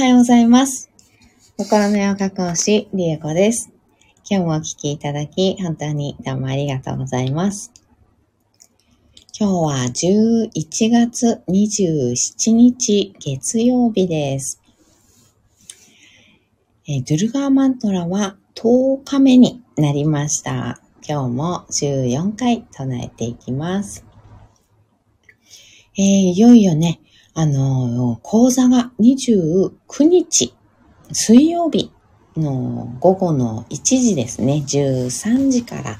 おはようございます。心のヨガ講師、リエコです。今日もお聞きいただき、本当にどうもありがとうございます。今日は11月27日月曜日です。えドゥルガーマントラは10日目になりました。今日も14回唱えていきます。えーいよいよね、あの講座が29日、水曜日の午後の1時ですね、13時から、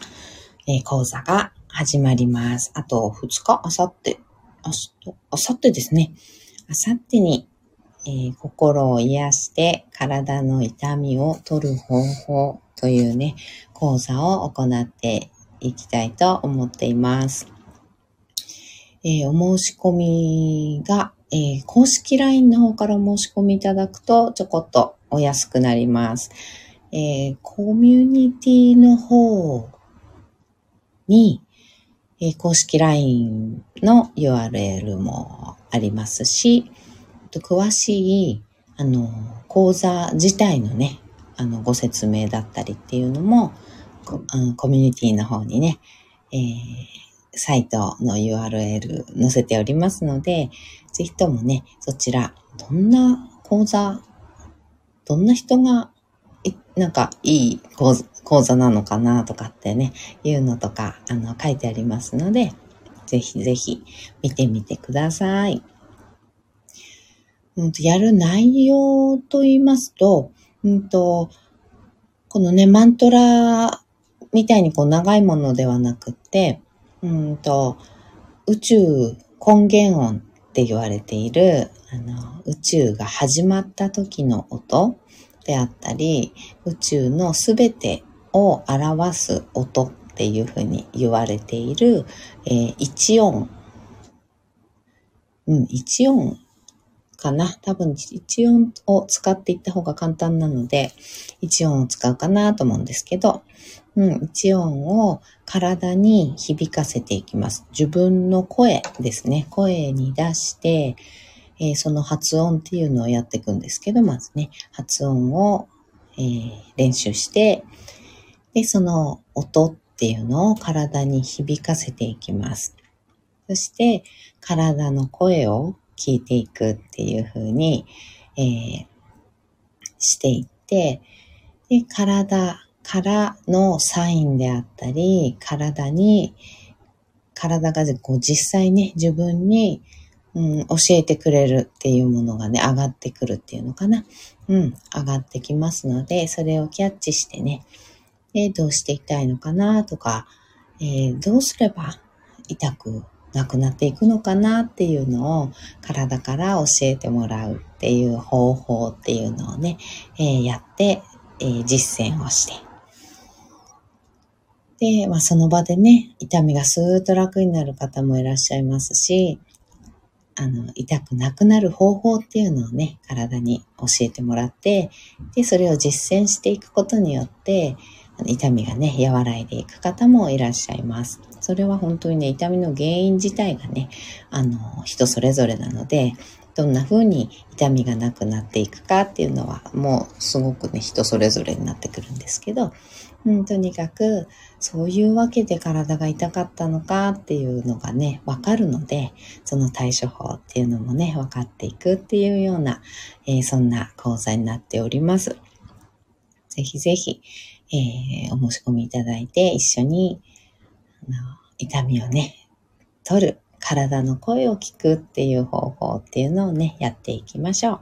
えー講座が始まります。あと2日、あさって、あしあさってですね、あさってに、えー心を癒して体の痛みを取る方法というね、講座を行っていきたいと思っています。えーお申し込みが、えー公式 LINE の方から申し込みいただくとちょこっとお安くなります。えーコミュニティの方に、えー公式 LINE の URL もありますし、と詳しい、あの、講座自体のね、あの、ご説明だったりっていうのも、コミュニティの方にね、えーサイトの URL 載せておりますので、ぜひともね、そちら、どんな講座、どんな人が、なんかいい講座講座なのかなとかってね、いうのとか、あの、書いてありますので、ぜひぜひ見てみてください。うんと、やる内容と言いますと、うんと、このね、マントラみたいにこう長いものではなくって、うんと、宇宙根源音って言われている、あの、宇宙が始まった時の音であったり、宇宙のすべてを表す音っていうふうに言われている、えー一音。うん、一音かな。多分一音を使っていった方が簡単なので、一音を使うかなと思うんですけど、うん、一音を体に響かせていきます。自分の声ですね。声に出して、えーその発音っていうのをやっていくんですけど、まずね、発音を、えー練習して、で、その音っていうのを体に響かせていきます。そして、体の声を聞いていくっていう風に、えーしていって、で、体からのサインであったり、体に、体がこう実際ね、自分に、うん、教えてくれるっていうものがね、上がってくるっていうのかな。うん、上がってきますので、それをキャッチしてね、で、どうしていきたいのかなとか、えーどうすれば痛くなくなっていくのかなっていうのを体から教えてもらうっていう方法っていうのをね、えーやって、え実践をして。で、まあその場でね、痛みがスーッと楽になる方もいらっしゃいますし、あの、痛くなくなる方法っていうのをね、体に教えてもらって、で、それを実践していくことによって、痛みがね、和らいでいく方もいらっしゃいます。それは本当にね、痛みの原因自体がね、あの、人それぞれなので、どんな風に痛みがなくなっていくかっていうのは、もうすごくね、人それぞれになってくるんですけど、うん、とにかく、そういうわけで体が痛かったのかっていうのがね、わかるので、その対処法っていうのもね、分かっていくっていうような、えーそんな講座になっております。ぜひぜひ、えーお申し込みいただいて、一緒に、あの痛みをね、取る、体の声を聞くっていう方法っていうのをね、やっていきましょう。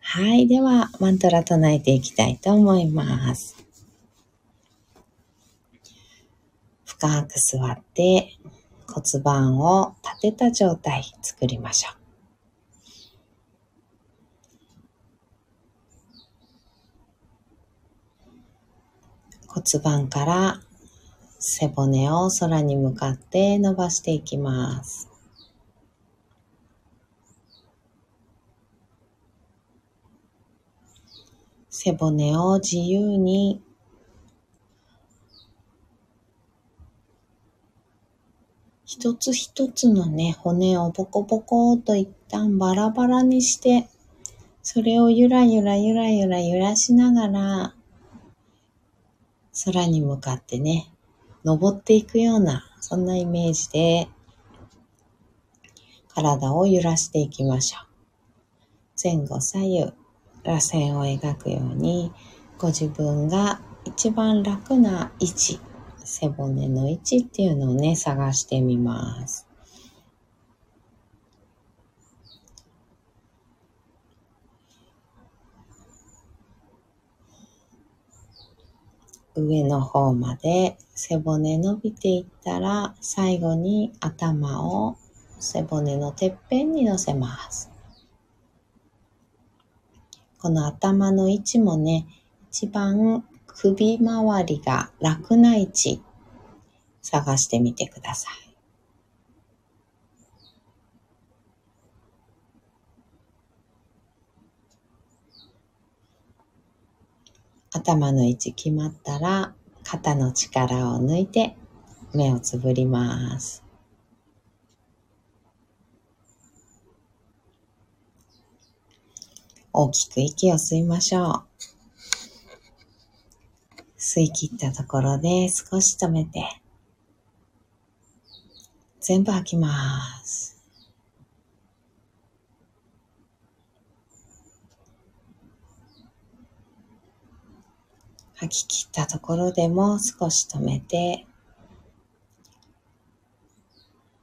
はい。では、マントラ唱えていきたいと思います。深く座って骨盤を立てた状態作りましょう。骨盤から背骨を空に向かって伸ばしていきます。背骨を自由に一つ一つのね、骨をボコボコと一旦バラバラにして、それをゆらゆらゆらゆら揺らしながら、空に向かってね、登っていくような、そんなイメージで、体を揺らしていきましょう。前後左右、螺旋を描くように、ご自分が一番楽な位置、背骨の位置っていうのをね、探してみます。上の方まで背骨伸びていったら最後に頭を背骨のてっぺんに乗せます。この頭の位置もね、一番首周りが楽な位置探してみてください。頭の位置決まったら肩の力を抜いて目をつぶります。大きく息を吸いましょう。吸い切ったところで少し止めて、全部吐きます。吐き切ったところでも少し止めて、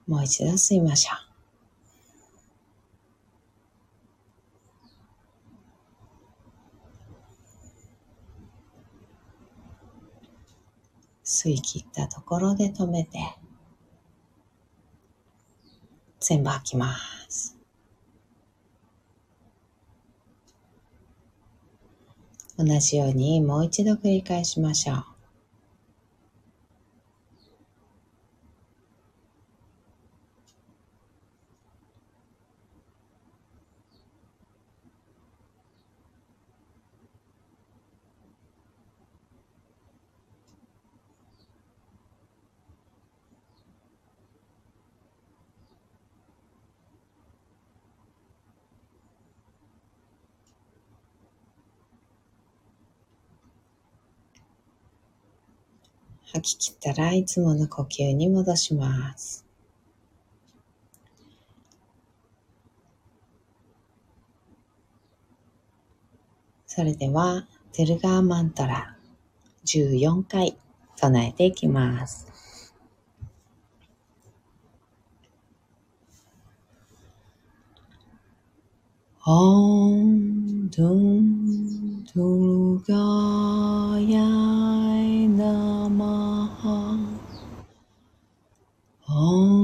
もう一度吸いましょう。吸い切ったところで止めて、全部吐きます。同じようにもう一度繰り返しましょう。吐き切ったらいつもの呼吸に戻します。それでは、テルガーマントラ14回唱えていきます。Om Dum Durgaya नमः। ॐ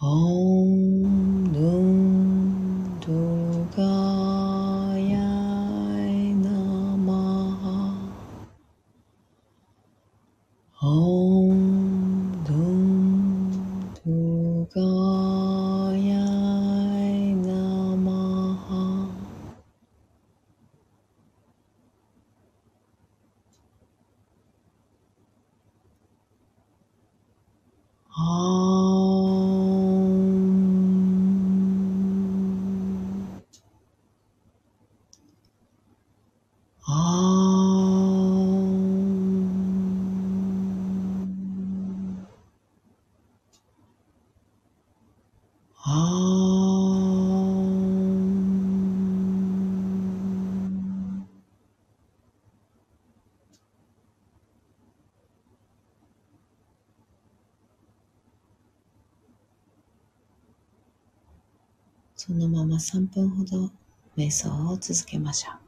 哦。そのまま3分ほど瞑想を続けましょう。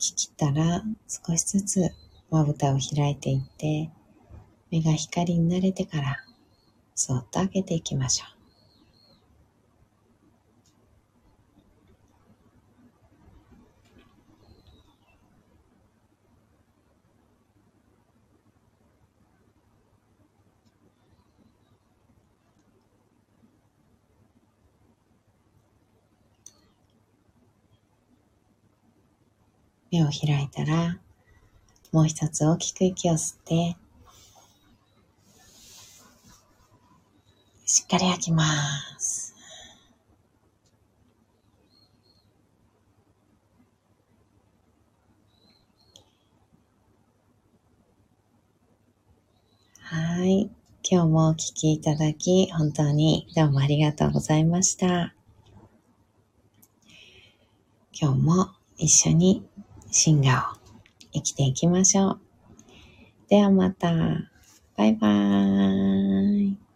吐き切ったら少しずつまぶたを開いていって目が光に慣れてからそっと開けていきましょう。目を開いたら、もう一つ大きく息を吸って、しっかり吐きます。はい。今日もお聴きいただき、本当にどうもありがとうございました。今日も一緒に進化を生きていきましょう。ではまた。バイバーイ。